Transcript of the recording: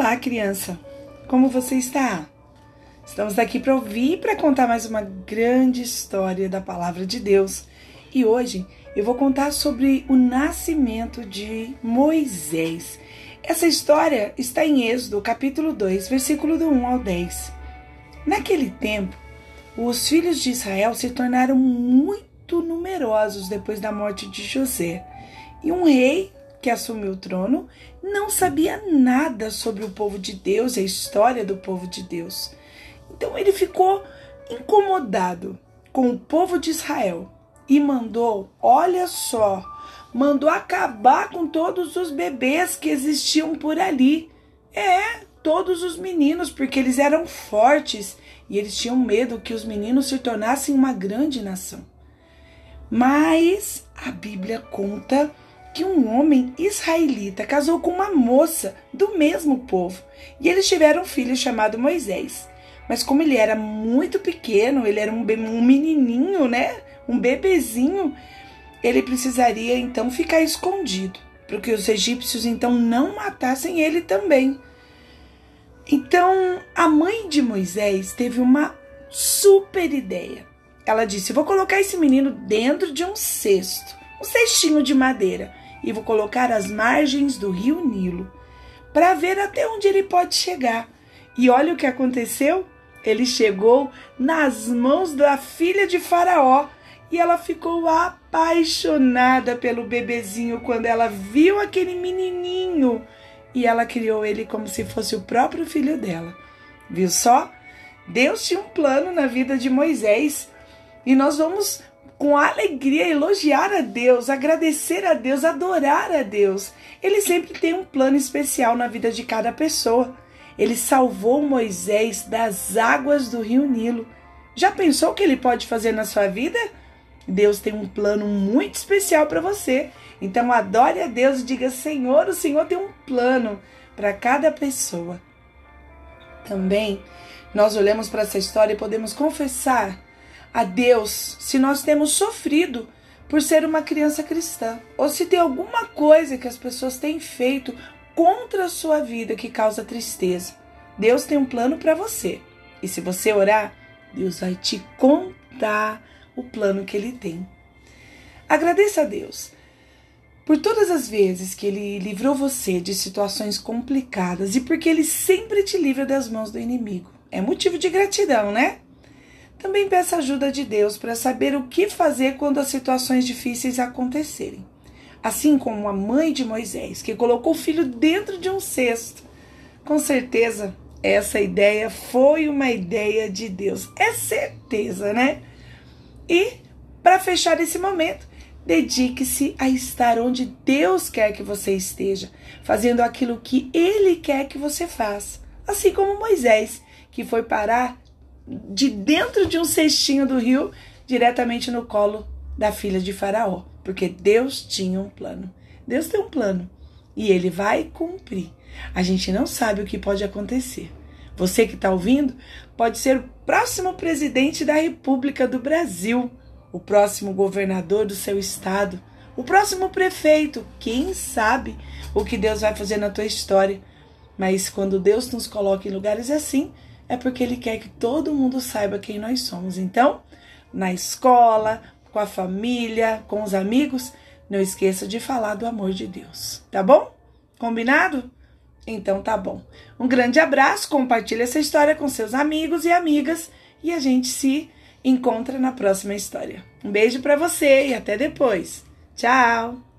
Olá, criança. Como você está? Estamos aqui para ouvir e para contar mais uma grande história da palavra de Deus. E hoje eu vou contar sobre o nascimento de Moisés. Essa história está em Êxodo, capítulo 2, versículo do 1 ao 10. Naquele tempo, os filhos de Israel se tornaram muito numerosos depois da morte de José, e um rei que assumiu o trono não sabia nada sobre o povo de Deus e a história do povo de Deus. Então ele ficou incomodado com o povo de Israel e mandou, olha só, mandou acabar com todos os bebês que existiam por ali. É, todos os meninos, porque eles eram fortes e eles tinham medo que os meninos se tornassem uma grande nação. Mas a Bíblia conta que um homem israelita casou com uma moça do mesmo povo e eles tiveram um filho chamado Moisés. Mas como ele era muito pequeno, ele era um, um menininho, né? Um bebezinho, ele precisaria então ficar escondido, para que os egípcios então não matassem ele também. Então a mãe de Moisés teve uma super ideia. Ela disse: Vou colocar esse menino dentro de um cesto, um cestinho de madeira e vou colocar as margens do rio Nilo para ver até onde ele pode chegar. E olha o que aconteceu. Ele chegou nas mãos da filha de Faraó e ela ficou apaixonada pelo bebezinho quando ela viu aquele menininho e ela criou ele como se fosse o próprio filho dela. Viu só? Deus tinha um plano na vida de Moisés e nós vamos com alegria elogiar a Deus, agradecer a Deus, adorar a Deus. Ele sempre tem um plano especial na vida de cada pessoa. Ele salvou Moisés das águas do rio Nilo. Já pensou o que ele pode fazer na sua vida? Deus tem um plano muito especial para você. Então adore a Deus e diga: Senhor, o Senhor tem um plano para cada pessoa. Também nós olhamos para essa história e podemos confessar a Deus se nós temos sofrido por ser uma criança cristã, ou se tem alguma coisa que as pessoas têm feito contra a sua vida que causa tristeza. Deus tem um plano para você. E se você orar, Deus vai te contar o plano que ele tem. Agradeça a Deus por todas as vezes que ele livrou você de situações complicadas e porque ele sempre te livra das mãos do inimigo. É motivo de gratidão, né? Também peça ajuda de Deus para saber o que fazer quando as situações difíceis acontecerem. Assim como a mãe de Moisés, que colocou o filho dentro de um cesto. Com certeza, essa ideia foi uma ideia de Deus. É certeza, né? E, para fechar esse momento, dedique-se a estar onde Deus quer que você esteja, fazendo aquilo que Ele quer que você faça. Assim como Moisés, que foi parar de dentro de um cestinho do rio diretamente no colo da filha de Faraó, porque Deus tinha um plano. Deus tem um plano e ele vai cumprir. A gente não sabe o que pode acontecer. Você que está ouvindo pode ser o próximo presidente da República do Brasil, o próximo governador do seu estado, o próximo prefeito. Quem sabe o que Deus vai fazer na tua história? Mas quando Deus nos coloca em lugares assim, é porque Ele quer que todo mundo saiba quem nós somos. Então, na escola, com a família, com os amigos, não esqueça de falar do amor de Deus, tá bom? Combinado? Então tá bom. Um grande abraço, compartilhe essa história com seus amigos e amigas e a gente se encontra na próxima história. Um beijo para você e até depois. Tchau.